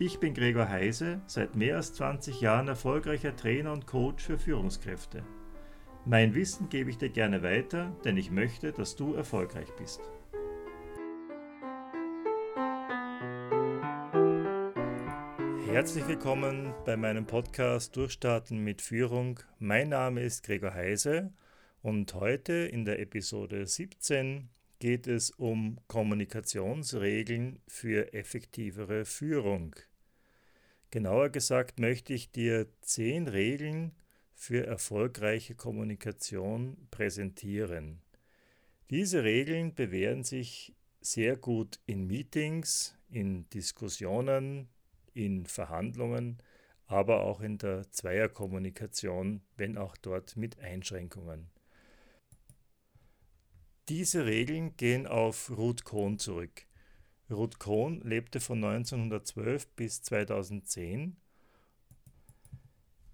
Ich bin Gregor Heise, seit mehr als 20 Jahren erfolgreicher Trainer und Coach für Führungskräfte. Mein Wissen gebe ich dir gerne weiter, denn ich möchte, dass du erfolgreich bist. Herzlich willkommen bei meinem Podcast Durchstarten mit Führung. Mein Name ist Gregor Heise und heute in der Episode 17 geht es um Kommunikationsregeln für effektivere Führung. Genauer gesagt möchte ich dir zehn Regeln für erfolgreiche Kommunikation präsentieren. Diese Regeln bewähren sich sehr gut in Meetings, in Diskussionen, in Verhandlungen, aber auch in der Zweierkommunikation, wenn auch dort mit Einschränkungen. Diese Regeln gehen auf Ruth Kohn zurück. Ruth Kohn lebte von 1912 bis 2010.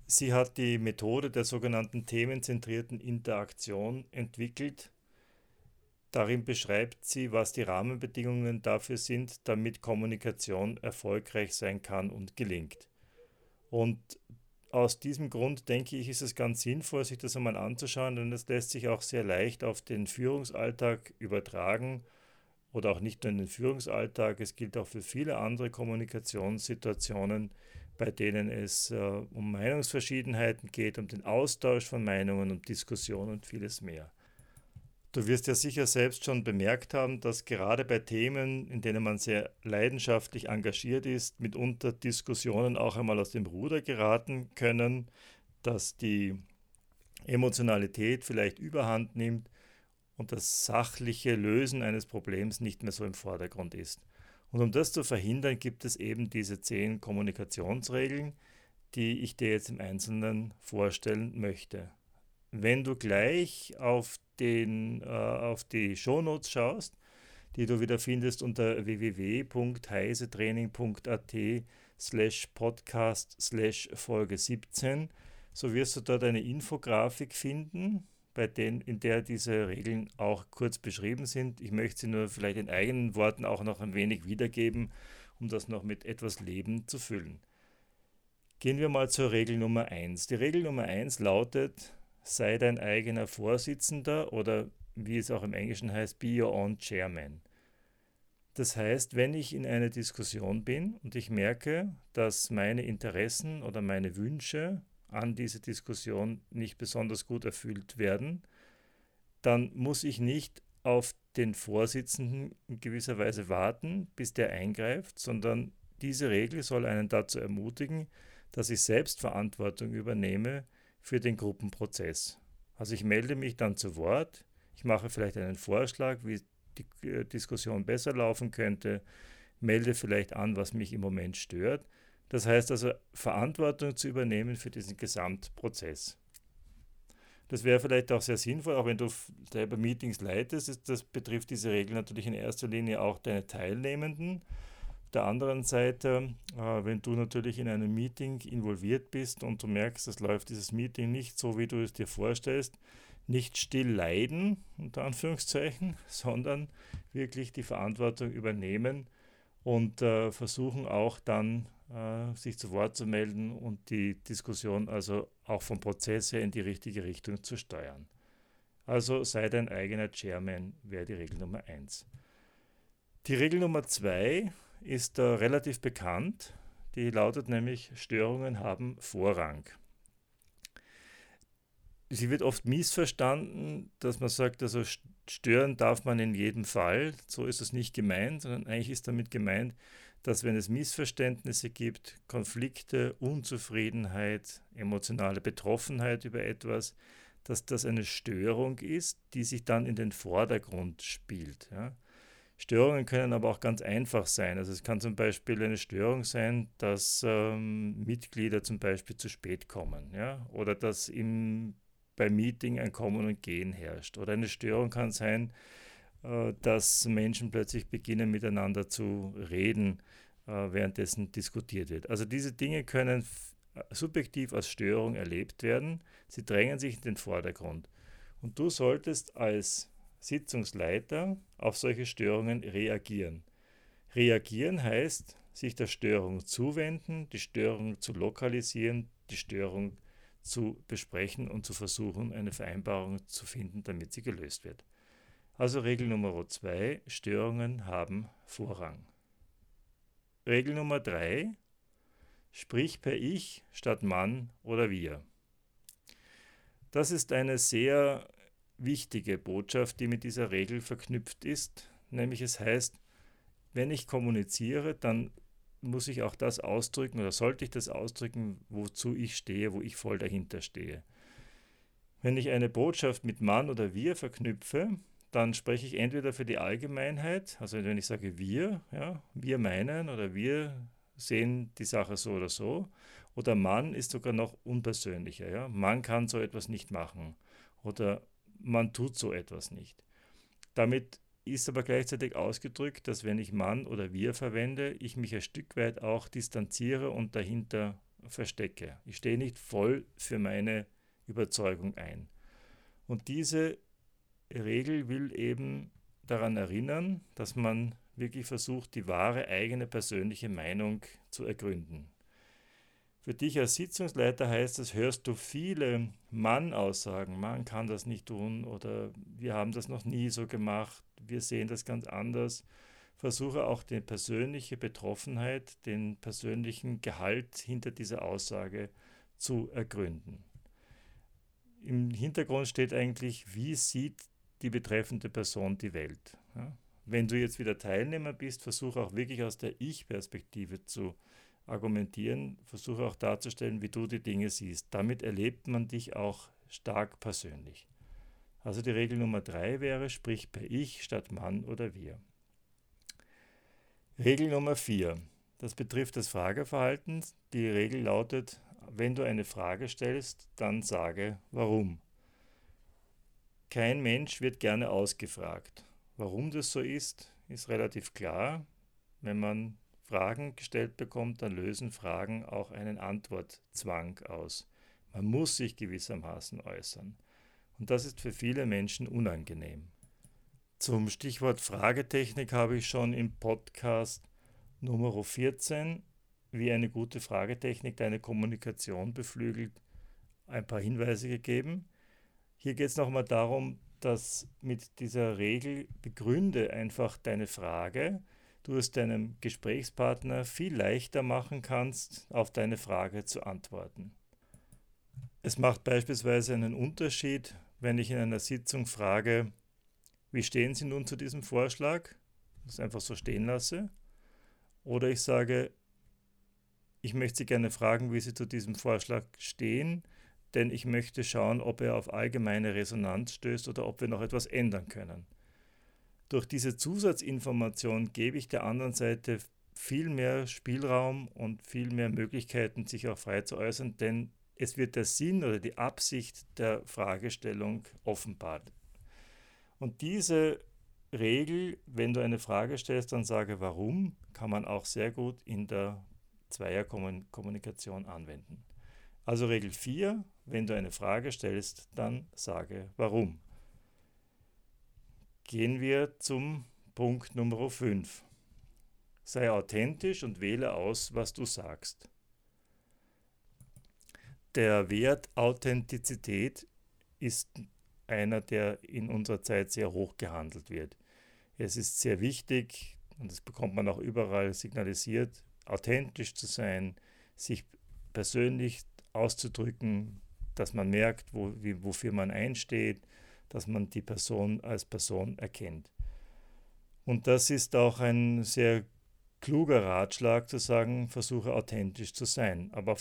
Sie hat die Methode der sogenannten themenzentrierten Interaktion entwickelt. Darin beschreibt sie, was die Rahmenbedingungen dafür sind, damit Kommunikation erfolgreich sein kann und gelingt. Und aus diesem Grund denke ich, ist es ganz sinnvoll, sich das einmal anzuschauen, denn es lässt sich auch sehr leicht auf den Führungsalltag übertragen oder auch nicht nur in den Führungsalltag, es gilt auch für viele andere Kommunikationssituationen, bei denen es äh, um Meinungsverschiedenheiten geht, um den Austausch von Meinungen, um Diskussionen und vieles mehr. Du wirst ja sicher selbst schon bemerkt haben, dass gerade bei Themen, in denen man sehr leidenschaftlich engagiert ist, mitunter Diskussionen auch einmal aus dem Ruder geraten können, dass die Emotionalität vielleicht überhand nimmt und das sachliche Lösen eines Problems nicht mehr so im Vordergrund ist. Und um das zu verhindern, gibt es eben diese zehn Kommunikationsregeln, die ich dir jetzt im Einzelnen vorstellen möchte. Wenn du gleich auf, den, äh, auf die Shownotes schaust, die du wieder findest unter www.heisetraining.at slash podcast slash Folge 17, so wirst du dort eine Infografik finden, bei denen, in der diese Regeln auch kurz beschrieben sind. Ich möchte sie nur vielleicht in eigenen Worten auch noch ein wenig wiedergeben, um das noch mit etwas Leben zu füllen. Gehen wir mal zur Regel Nummer 1. Die Regel Nummer 1 lautet, sei dein eigener Vorsitzender oder wie es auch im Englischen heißt, be your own chairman. Das heißt, wenn ich in einer Diskussion bin und ich merke, dass meine Interessen oder meine Wünsche an diese Diskussion nicht besonders gut erfüllt werden, dann muss ich nicht auf den Vorsitzenden in gewisser Weise warten, bis der eingreift, sondern diese Regel soll einen dazu ermutigen, dass ich selbst Verantwortung übernehme für den Gruppenprozess. Also ich melde mich dann zu Wort, ich mache vielleicht einen Vorschlag, wie die äh, Diskussion besser laufen könnte, melde vielleicht an, was mich im Moment stört das heißt also, Verantwortung zu übernehmen für diesen Gesamtprozess. Das wäre vielleicht auch sehr sinnvoll, auch wenn du selber Meetings leitest. Das betrifft diese Regel natürlich in erster Linie auch deine Teilnehmenden. Der anderen Seite, äh, wenn du natürlich in einem Meeting involviert bist und du merkst, es läuft dieses Meeting nicht so, wie du es dir vorstellst, nicht still leiden, unter Anführungszeichen, sondern wirklich die Verantwortung übernehmen und äh, versuchen auch dann äh, sich zu Wort zu melden und die Diskussion also auch vom Prozess her in die richtige Richtung zu steuern. Also sei dein eigener Chairman, wäre die Regel Nummer 1. Die Regel Nummer 2 ist äh, relativ bekannt. Die lautet nämlich, Störungen haben Vorrang. Sie wird oft missverstanden, dass man sagt, also stören darf man in jedem Fall. So ist es nicht gemeint, sondern eigentlich ist damit gemeint, dass wenn es Missverständnisse gibt, Konflikte, Unzufriedenheit, emotionale Betroffenheit über etwas, dass das eine Störung ist, die sich dann in den Vordergrund spielt. Ja. Störungen können aber auch ganz einfach sein. Also es kann zum Beispiel eine Störung sein, dass ähm, Mitglieder zum Beispiel zu spät kommen, ja, oder dass im, beim Meeting ein Kommen und Gehen herrscht. Oder eine Störung kann sein, äh, dass Menschen plötzlich beginnen miteinander zu reden, äh, währenddessen diskutiert wird. Also diese Dinge können äh, subjektiv als Störung erlebt werden. Sie drängen sich in den Vordergrund. Und du solltest als Sitzungsleiter auf solche Störungen reagieren. Reagieren heißt, sich der Störung zuwenden, die Störung zu lokalisieren, die Störung zu besprechen und zu versuchen, eine Vereinbarung zu finden, damit sie gelöst wird. Also Regel Nummer zwei: Störungen haben Vorrang. Regel Nummer drei: Sprich per Ich statt Mann oder Wir. Das ist eine sehr wichtige Botschaft, die mit dieser Regel verknüpft ist, nämlich es heißt, wenn ich kommuniziere, dann muss ich auch das ausdrücken oder sollte ich das ausdrücken, wozu ich stehe, wo ich voll dahinter stehe. Wenn ich eine Botschaft mit Mann oder wir verknüpfe, dann spreche ich entweder für die Allgemeinheit, also wenn ich sage wir, ja, wir meinen oder wir sehen die Sache so oder so, oder Mann ist sogar noch unpersönlicher, ja, Mann kann so etwas nicht machen. Oder man tut so etwas nicht. Damit ist aber gleichzeitig ausgedrückt, dass wenn ich Mann oder wir verwende, ich mich ein Stück weit auch distanziere und dahinter verstecke. Ich stehe nicht voll für meine Überzeugung ein. Und diese Regel will eben daran erinnern, dass man wirklich versucht, die wahre eigene persönliche Meinung zu ergründen. Für dich als Sitzungsleiter heißt das, hörst du viele Mann-Aussagen, man kann das nicht tun oder wir haben das noch nie so gemacht, wir sehen das ganz anders. Versuche auch die persönliche Betroffenheit, den persönlichen Gehalt hinter dieser Aussage zu ergründen. Im Hintergrund steht eigentlich, wie sieht die betreffende Person die Welt. Ja? Wenn du jetzt wieder Teilnehmer bist, versuche auch wirklich aus der Ich-Perspektive zu argumentieren, versuche auch darzustellen, wie du die Dinge siehst. Damit erlebt man dich auch stark persönlich. Also die Regel Nummer drei wäre, sprich per Ich statt Mann oder wir. Regel Nummer vier. Das betrifft das Frageverhalten. Die Regel lautet, wenn du eine Frage stellst, dann sage warum. Kein Mensch wird gerne ausgefragt. Warum das so ist, ist relativ klar. Wenn man Fragen gestellt bekommt, dann lösen Fragen auch einen Antwortzwang aus. Man muss sich gewissermaßen äußern. Und das ist für viele Menschen unangenehm. Zum Stichwort Fragetechnik habe ich schon im Podcast Nummer 14, wie eine gute Fragetechnik deine Kommunikation beflügelt, ein paar Hinweise gegeben. Hier geht es nochmal darum, dass mit dieser Regel begründe einfach deine Frage, du es deinem Gesprächspartner viel leichter machen kannst, auf deine Frage zu antworten. Es macht beispielsweise einen Unterschied, wenn ich in einer Sitzung frage, wie stehen Sie nun zu diesem Vorschlag? Das einfach so stehen lasse. Oder ich sage, ich möchte Sie gerne fragen, wie Sie zu diesem Vorschlag stehen, denn ich möchte schauen, ob er auf allgemeine Resonanz stößt oder ob wir noch etwas ändern können. Durch diese Zusatzinformation gebe ich der anderen Seite viel mehr Spielraum und viel mehr Möglichkeiten, sich auch frei zu äußern, denn es wird der Sinn oder die Absicht der Fragestellung offenbart. Und diese Regel, wenn du eine Frage stellst, dann sage warum, kann man auch sehr gut in der Zweierkommunikation anwenden. Also Regel 4, wenn du eine Frage stellst, dann sage warum. Gehen wir zum Punkt Nummer 5. Sei authentisch und wähle aus, was du sagst. Der Wert Authentizität ist einer, der in unserer Zeit sehr hoch gehandelt wird. Es ist sehr wichtig, und das bekommt man auch überall signalisiert, authentisch zu sein, sich persönlich auszudrücken, dass man merkt, wo, wie, wofür man einsteht, dass man die Person als Person erkennt. Und das ist auch ein sehr kluger Ratschlag zu sagen, versuche authentisch zu sein. Aber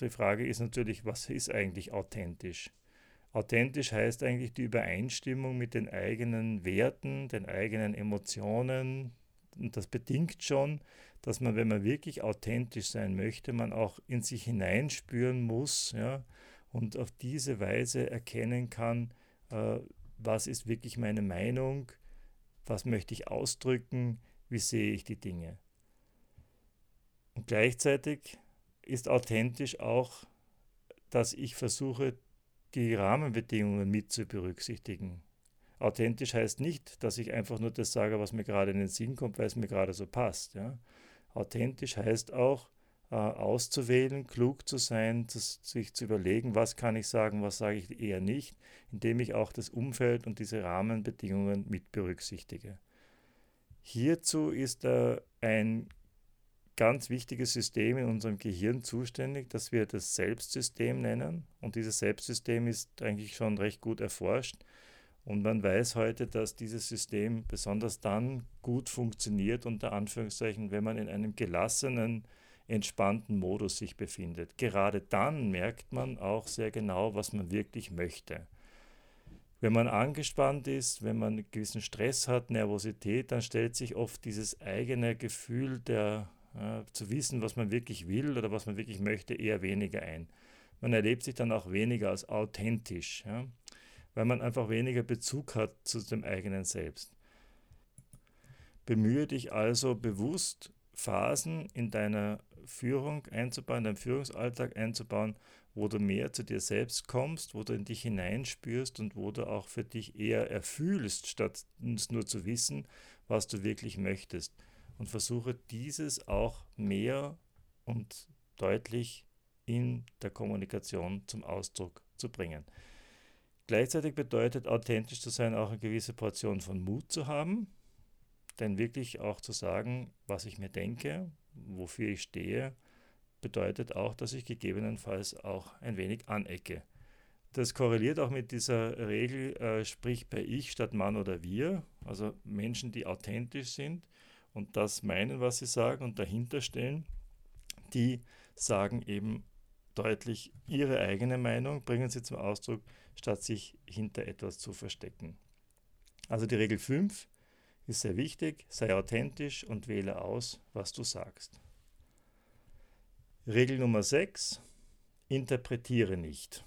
die Frage ist natürlich, was ist eigentlich authentisch? Authentisch heißt eigentlich die Übereinstimmung mit den eigenen Werten, den eigenen Emotionen. Und das bedingt schon, dass man, wenn man wirklich authentisch sein möchte, man auch in sich hineinspüren muss ja, und auf diese Weise erkennen kann, äh, was ist wirklich meine Meinung, was möchte ich ausdrücken, wie sehe ich die Dinge. Und gleichzeitig ist authentisch auch, dass ich versuche, die Rahmenbedingungen mit zu berücksichtigen. Authentisch heißt nicht, dass ich einfach nur das sage, was mir gerade in den Sinn kommt, weil es mir gerade so passt. Ja. Authentisch heißt auch, auszuwählen, klug zu sein, sich zu überlegen, was kann ich sagen, was sage ich eher nicht, indem ich auch das Umfeld und diese Rahmenbedingungen mit berücksichtige. Hierzu ist äh, ein ganz wichtiges System in unserem Gehirn zuständig, das wir das Selbstsystem nennen. Und dieses Selbstsystem ist eigentlich schon recht gut erforscht. Und man weiß heute, dass dieses System besonders dann gut funktioniert, unter Anführungszeichen, wenn man in einem gelassenen, entspannten Modus sich befindet. Gerade dann merkt man auch sehr genau, was man wirklich möchte. Wenn man angespannt ist, wenn man einen gewissen Stress hat, Nervosität, dann stellt sich oft dieses eigene Gefühl der äh, zu wissen, was man wirklich will oder was man wirklich möchte, eher weniger ein. Man erlebt sich dann auch weniger als authentisch, ja, weil man einfach weniger Bezug hat zu dem eigenen Selbst. Bemühe dich also bewusst, Phasen in deiner Führung einzubauen, in deinem Führungsalltag einzubauen, wo du mehr zu dir selbst kommst, wo du in dich hineinspürst und wo du auch für dich eher erfühlst, statt nur zu wissen, was du wirklich möchtest und versuche dieses auch mehr und deutlich in der Kommunikation zum Ausdruck zu bringen. Gleichzeitig bedeutet authentisch zu sein auch eine gewisse Portion von Mut zu haben, denn wirklich auch zu sagen, was ich mir denke, wofür ich stehe, bedeutet auch, dass ich gegebenenfalls auch ein wenig anecke. Das korreliert auch mit dieser Regel, äh, sprich bei ich statt Mann oder wir, also Menschen, die authentisch sind, und das meinen, was sie sagen und dahinter stehen, die sagen eben deutlich ihre eigene Meinung, bringen sie zum Ausdruck, statt sich hinter etwas zu verstecken. Also die Regel 5 ist sehr wichtig, sei authentisch und wähle aus, was du sagst. Regel Nummer 6, interpretiere nicht.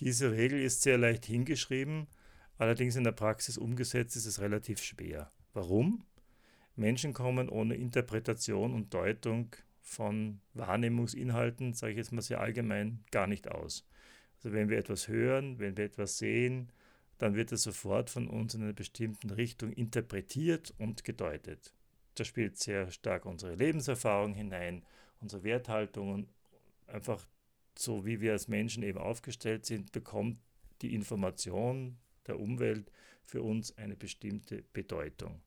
Diese Regel ist sehr leicht hingeschrieben, allerdings in der Praxis umgesetzt ist es relativ schwer. Warum? Menschen kommen ohne Interpretation und Deutung von Wahrnehmungsinhalten, sage ich jetzt mal sehr allgemein, gar nicht aus. Also wenn wir etwas hören, wenn wir etwas sehen, dann wird es sofort von uns in einer bestimmten Richtung interpretiert und gedeutet. Da spielt sehr stark unsere Lebenserfahrung hinein, unsere Werthaltungen, einfach so wie wir als Menschen eben aufgestellt sind, bekommt die Information der Umwelt für uns eine bestimmte Bedeutung.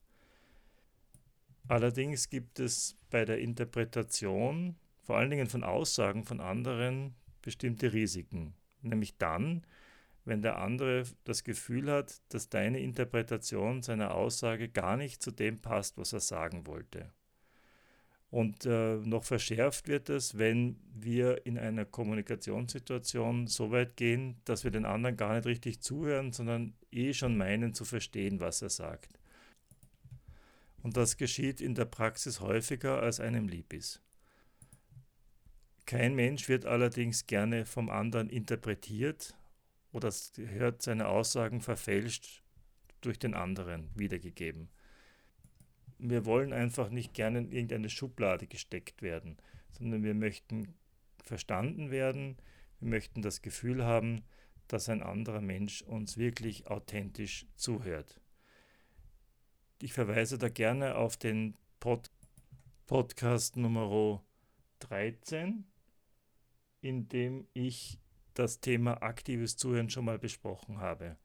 Allerdings gibt es bei der Interpretation, vor allen Dingen von Aussagen von anderen, bestimmte Risiken. Nämlich dann, wenn der andere das Gefühl hat, dass deine Interpretation seiner Aussage gar nicht zu dem passt, was er sagen wollte. Und äh, noch verschärft wird es, wenn wir in einer Kommunikationssituation so weit gehen, dass wir den anderen gar nicht richtig zuhören, sondern eh schon meinen zu verstehen, was er sagt. Und das geschieht in der Praxis häufiger, als einem lieb ist. Kein Mensch wird allerdings gerne vom anderen interpretiert oder hört seine Aussagen verfälscht durch den anderen wiedergegeben wir wollen einfach nicht gerne in irgendeine Schublade gesteckt werden, sondern wir möchten verstanden werden, wir möchten das Gefühl haben, dass ein anderer Mensch uns wirklich authentisch zuhört. Ich verweise da gerne auf den Pod Podcast Nummer 13, in dem ich das Thema aktives Zuhören schon mal besprochen habe.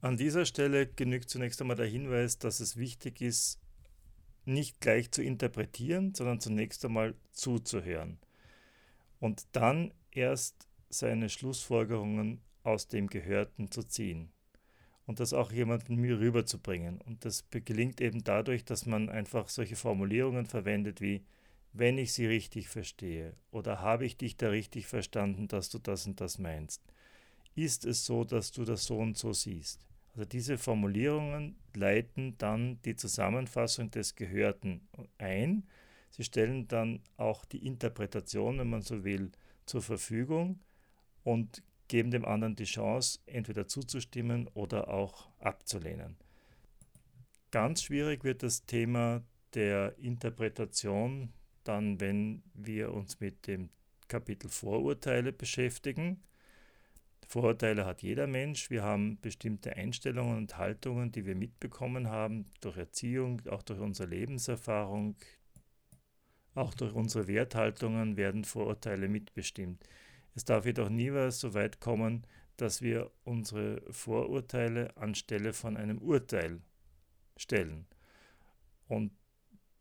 An dieser Stelle genügt zunächst einmal der Hinweis, dass es wichtig ist, nicht gleich zu interpretieren, sondern zunächst einmal zuzuhören und dann erst seine Schlussfolgerungen aus dem Gehörten zu ziehen und das auch jemandem mir rüberzubringen. Und das gelingt eben dadurch, dass man einfach solche Formulierungen verwendet wie wenn ich sie richtig verstehe oder habe ich dich da richtig verstanden, dass du das und das meinst. ist es so, dass du das so und so siehst. Also diese Formulierungen leiten dann die Zusammenfassung des Gehörten ein. Sie stellen dann auch die Interpretation, wenn man so will, zur Verfügung und geben dem anderen die Chance, entweder zuzustimmen oder auch abzulehnen. Ganz schwierig wird das Thema der Interpretation dann, wenn wir uns mit dem Kapitel Vorurteile beschäftigen. Vorurteile hat jeder Mensch. Wir haben bestimmte Einstellungen und Haltungen, die wir mitbekommen haben durch Erziehung, auch durch unsere Lebenserfahrung, auch durch unsere Werthaltungen werden Vorurteile mitbestimmt. Es darf jedoch nie so weit kommen, dass wir unsere Vorurteile anstelle von einem Urteil stellen. Und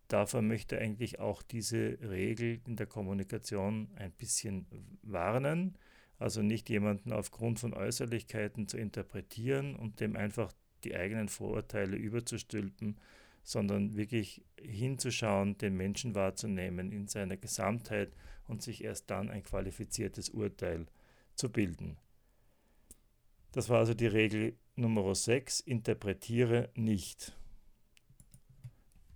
davor möchte eigentlich auch diese Regel in der Kommunikation ein bisschen warnen. Also nicht jemanden aufgrund von Äußerlichkeiten zu interpretieren und dem einfach die eigenen Vorurteile überzustülpen, sondern wirklich hinzuschauen, den Menschen wahrzunehmen in seiner Gesamtheit und sich erst dann ein qualifiziertes Urteil zu bilden. Das war also die Regel Nummer 6, interpretiere nicht.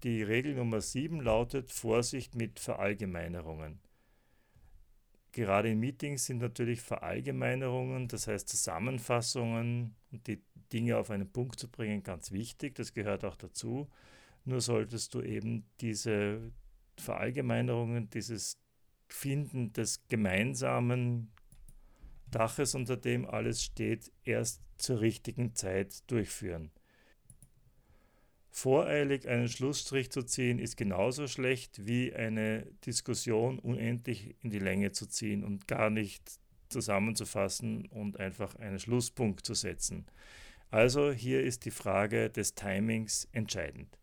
Die Regel Nummer 7 lautet Vorsicht mit Verallgemeinerungen. Gerade in Meetings sind natürlich Verallgemeinerungen, das heißt Zusammenfassungen und die Dinge auf einen Punkt zu bringen, ganz wichtig. Das gehört auch dazu. Nur solltest du eben diese Verallgemeinerungen, dieses Finden des gemeinsamen Daches, unter dem alles steht, erst zur richtigen Zeit durchführen. Voreilig einen Schlussstrich zu ziehen, ist genauso schlecht wie eine Diskussion unendlich in die Länge zu ziehen und gar nicht zusammenzufassen und einfach einen Schlusspunkt zu setzen. Also hier ist die Frage des Timings entscheidend.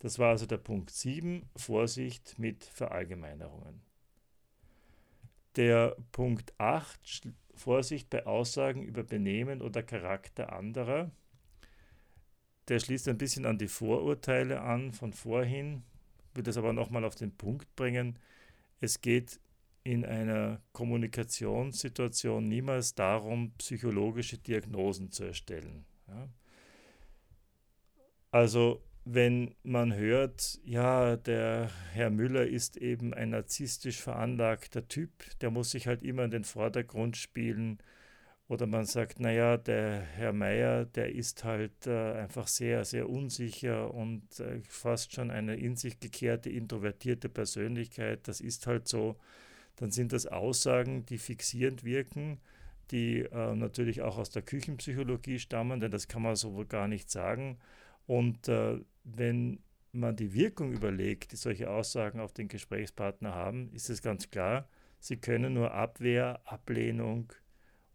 Das war also der Punkt 7, Vorsicht mit Verallgemeinerungen. Der Punkt 8, Vorsicht bei Aussagen über Benehmen oder Charakter anderer, der schließt ein bisschen an die Vorurteile an von vorhin, will das aber nochmal auf den Punkt bringen. Es geht in einer Kommunikationssituation niemals darum, psychologische Diagnosen zu erstellen. Ja? Also wenn man hört, ja, der Herr Müller ist eben ein narzisstisch veranlagter Typ, der muss sich halt immer in den Vordergrund spielen oder man sagt, naja, der Herr Meier, der ist halt äh, einfach sehr, sehr unsicher und äh, fast schon eine in sich gekehrte, introvertierte Persönlichkeit. Das ist halt so. Dann sind das Aussagen, die fixierend wirken, die äh, natürlich auch aus der Küchenpsychologie stammen, denn das kann man so wohl gar nicht sagen. Und äh, wenn man die Wirkung überlegt, die solche Aussagen auf den Gesprächspartner haben, ist es ganz klar, sie können nur Abwehr, Ablehnung,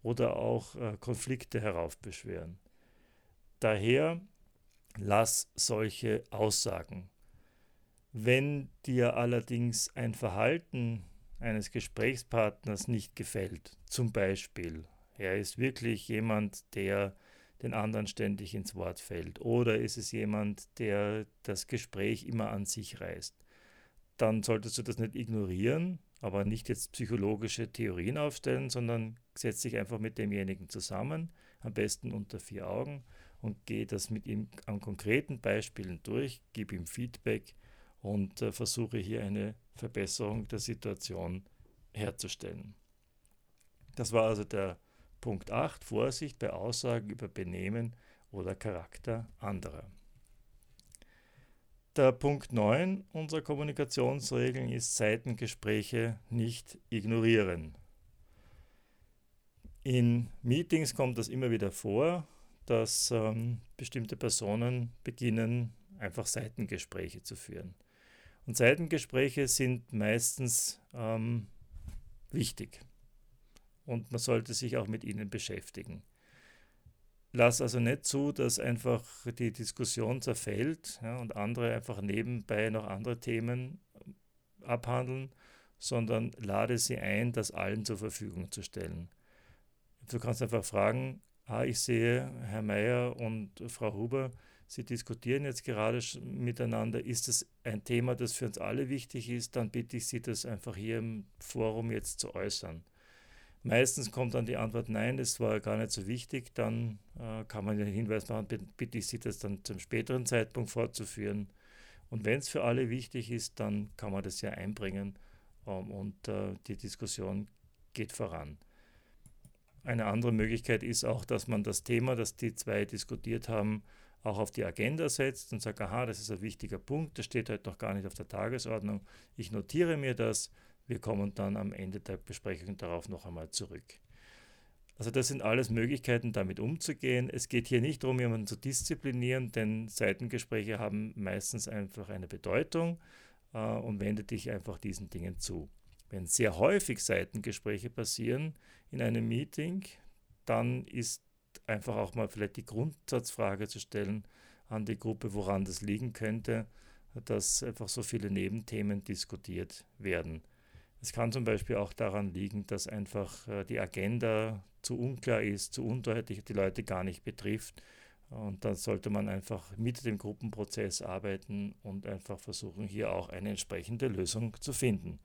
oder auch äh, Konflikte heraufbeschweren. Daher lass solche Aussagen. Wenn dir allerdings ein Verhalten eines Gesprächspartners nicht gefällt, zum Beispiel, er ist wirklich jemand, der den anderen ständig ins Wort fällt, oder ist es jemand, der das Gespräch immer an sich reißt, dann solltest du das nicht ignorieren, aber nicht jetzt psychologische Theorien aufstellen, sondern setz dich einfach mit demjenigen zusammen, am besten unter vier Augen und geh das mit ihm an konkreten Beispielen durch, gib ihm Feedback und äh, versuche hier eine Verbesserung der Situation herzustellen. Das war also der Punkt 8, Vorsicht bei Aussagen über Benehmen oder Charakter anderer. Der Punkt 9 unserer Kommunikationsregeln ist Seitengespräche nicht ignorieren. In Meetings kommt das immer wieder vor, dass ähm, bestimmte Personen beginnen, einfach Seitengespräche zu führen. Und Seitengespräche sind meistens ähm, wichtig und man sollte sich auch mit ihnen beschäftigen. Lass also nicht zu, dass einfach die Diskussion zerfällt ja, und andere einfach nebenbei noch andere Themen abhandeln, sondern lade sie ein, das allen zur Verfügung zu stellen. Du kannst einfach fragen, ah, ich sehe, Herr Mayer und Frau Huber, Sie diskutieren jetzt gerade miteinander. Ist es ein Thema, das für uns alle wichtig ist? Dann bitte ich Sie, das einfach hier im Forum jetzt zu äußern. Meistens kommt dann die Antwort, nein, das war gar nicht so wichtig. Dann äh, kann man den Hinweis machen, bitte ich Sie das dann zum späteren Zeitpunkt fortzuführen. Und wenn es für alle wichtig ist, dann kann man das ja einbringen ähm, und äh, die Diskussion geht voran. Eine andere Möglichkeit ist auch, dass man das Thema, das die zwei diskutiert haben, auch auf die Agenda setzt und sagt, aha, das ist ein wichtiger Punkt, das steht heute noch gar nicht auf der Tagesordnung. Ich notiere mir das, wir kommen dann am Ende der Besprechung darauf noch einmal zurück. Also das sind alles Möglichkeiten, damit umzugehen. Es geht hier nicht darum, jemanden zu disziplinieren, denn Seitengespräche haben meistens einfach eine Bedeutung äh, und wende dich einfach diesen Dingen zu. Wenn sehr häufig Seitengespräche passieren in einem Meeting, dann ist einfach auch mal vielleicht die Grundsatzfrage zu stellen an die Gruppe, woran das liegen könnte, dass einfach so viele Nebenthemen diskutiert werden. Es kann zum Beispiel auch daran liegen, dass einfach äh, die Agenda zu unklar ist, zu undeutlich, die Leute gar nicht betrifft. Und dann sollte man einfach mit dem Gruppenprozess arbeiten und einfach versuchen, hier auch eine entsprechende Lösung zu finden.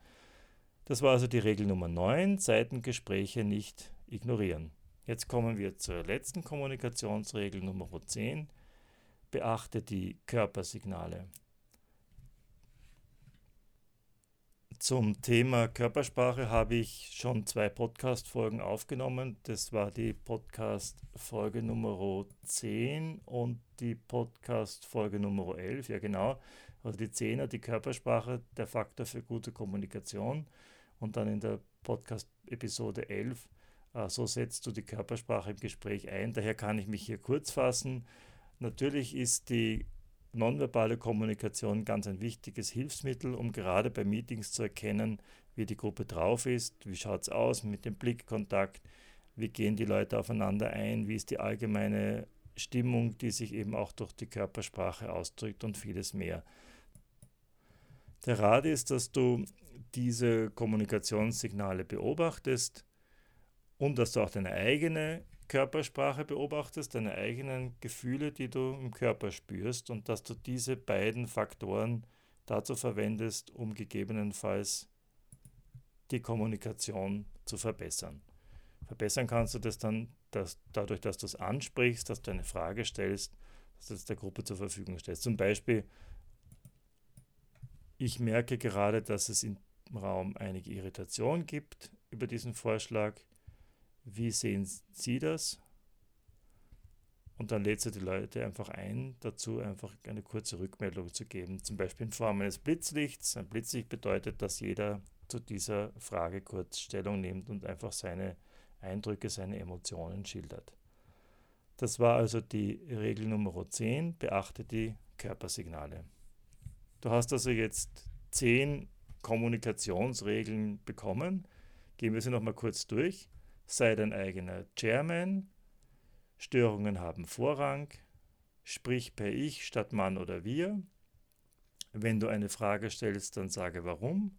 Das war also die Regel Nummer 9, Seitengespräche nicht ignorieren. Jetzt kommen wir zur letzten Kommunikationsregel Nummer 10. Beachte die Körpersignale. Zum Thema Körpersprache habe ich schon zwei Podcast-Folgen aufgenommen. Das war die Podcast-Folge Nummer 10 und die Podcast-Folge Nummer 11. Ja, genau. Also die 10er, die Körpersprache, der Faktor für gute Kommunikation. Und dann in der Podcast-Episode 11 äh, so setzt du die Körpersprache im Gespräch ein. Daher kann ich mich hier kurz fassen. Natürlich ist die nonverbale Kommunikation ganz ein wichtiges Hilfsmittel, um gerade bei Meetings zu erkennen, wie die Gruppe drauf ist, wie schaut es aus mit dem Blickkontakt, wie gehen die Leute aufeinander ein, wie ist die allgemeine Stimmung, die sich eben auch durch die Körpersprache ausdrückt und vieles mehr. Der Rat ist, dass du diese Kommunikationssignale beobachtest, und dass du auch deine eigene Körpersprache beobachtest, deine eigenen Gefühle, die du im Körper spürst und dass du diese beiden Faktoren dazu verwendest, um gegebenenfalls die Kommunikation zu verbessern. Verbessern kannst du das dann dass, dadurch, dass du es ansprichst, dass du eine Frage stellst, dass du es der Gruppe zur Verfügung stellst. Zum Beispiel, ich merke gerade, dass es im Raum einige Irritation gibt über diesen Vorschlag. Wie sehen Sie das? Und dann lädt sie die Leute einfach ein, dazu einfach eine kurze Rückmeldung zu geben, zum Beispiel in Form eines Blitzlichts. Ein Blitzlicht bedeutet, dass jeder zu dieser Frage kurz Stellung nimmt und einfach seine Eindrücke, seine Emotionen schildert. Das war also die Regel Nummer 10, beachte die Körpersignale. Du hast also jetzt zehn Kommunikationsregeln bekommen. Gehen wir sie nochmal kurz durch sei dein eigener Chairman, Störungen haben Vorrang, sprich per Ich statt Mann oder wir. Wenn du eine Frage stellst, dann sage warum.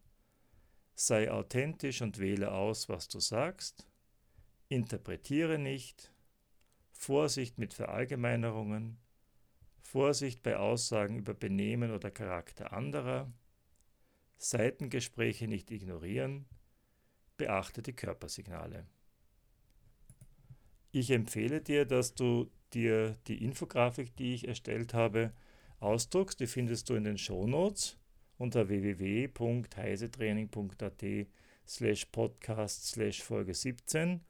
Sei authentisch und wähle aus, was du sagst. Interpretiere nicht. Vorsicht mit Verallgemeinerungen. Vorsicht bei Aussagen über Benehmen oder Charakter anderer. Seitengespräche nicht ignorieren. Beachte die Körpersignale. Ich empfehle dir, dass du dir die Infografik, die ich erstellt habe, ausdruckst. Die findest du in den Shownotes unter www.heisetraining.at slash podcast slash Folge 17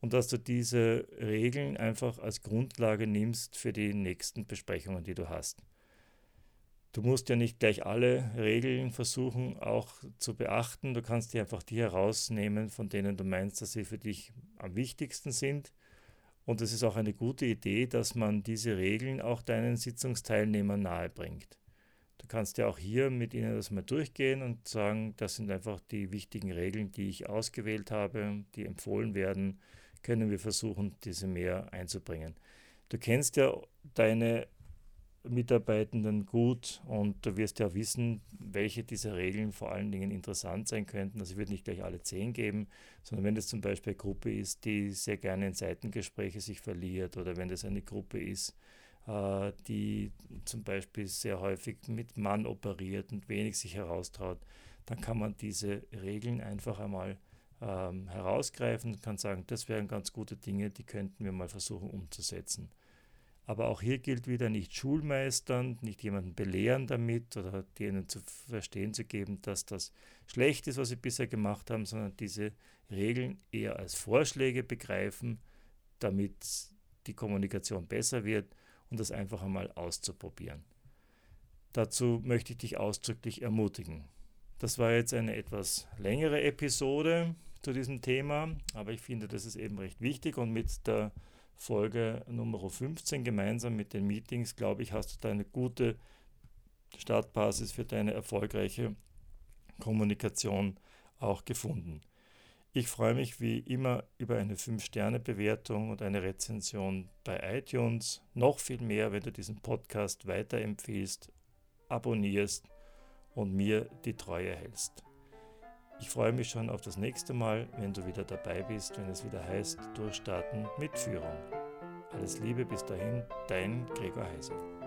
und dass du diese Regeln einfach als Grundlage nimmst für die nächsten Besprechungen, die du hast. Du musst ja nicht gleich alle Regeln versuchen auch zu beachten. Du kannst dir einfach die herausnehmen, von denen du meinst, dass sie für dich am wichtigsten sind. Und es ist auch eine gute Idee, dass man diese Regeln auch deinen Sitzungsteilnehmern nahebringt. Du kannst ja auch hier mit ihnen das mal durchgehen und sagen, das sind einfach die wichtigen Regeln, die ich ausgewählt habe, die empfohlen werden. Können wir versuchen, diese mehr einzubringen. Du kennst ja deine Mitarbeitenden gut und du wirst ja wissen, welche dieser Regeln vor allen Dingen interessant sein könnten. Also ich würde nicht gleich alle zehn geben, sondern wenn das zum Beispiel eine Gruppe ist, die sehr gerne in Seitengespräche sich verliert oder wenn das eine Gruppe ist, äh, die zum Beispiel sehr häufig mit Mann operiert und wenig sich heraustraut, dann kann man diese Regeln einfach einmal ähm, herausgreifen und kann sagen, das wären ganz gute Dinge, die könnten wir mal versuchen umzusetzen. Aber auch hier gilt wieder nicht Schulmeistern, nicht jemanden belehren damit oder denen zu verstehen zu geben, dass das schlecht ist, was sie bisher gemacht haben, sondern diese Regeln eher als Vorschläge begreifen, damit die Kommunikation besser wird und das einfach einmal auszuprobieren. Dazu möchte ich dich ausdrücklich ermutigen. Das war jetzt eine etwas längere Episode zu diesem Thema, aber ich finde, das ist eben recht wichtig und mit der Folge Nummer 15 gemeinsam mit den Meetings, glaube ich, hast du da eine gute Startbasis für deine erfolgreiche Kommunikation auch gefunden. Ich freue mich wie immer über eine 5-Sterne-Bewertung und eine Rezension bei iTunes. Noch viel mehr, wenn du diesen Podcast weiterempfiehlst, abonnierst und mir die Treue hältst. Ich freue mich schon auf das nächste Mal, wenn du wieder dabei bist, wenn es wieder heißt Durchstarten mit Führung. Alles Liebe bis dahin, dein Gregor Heise.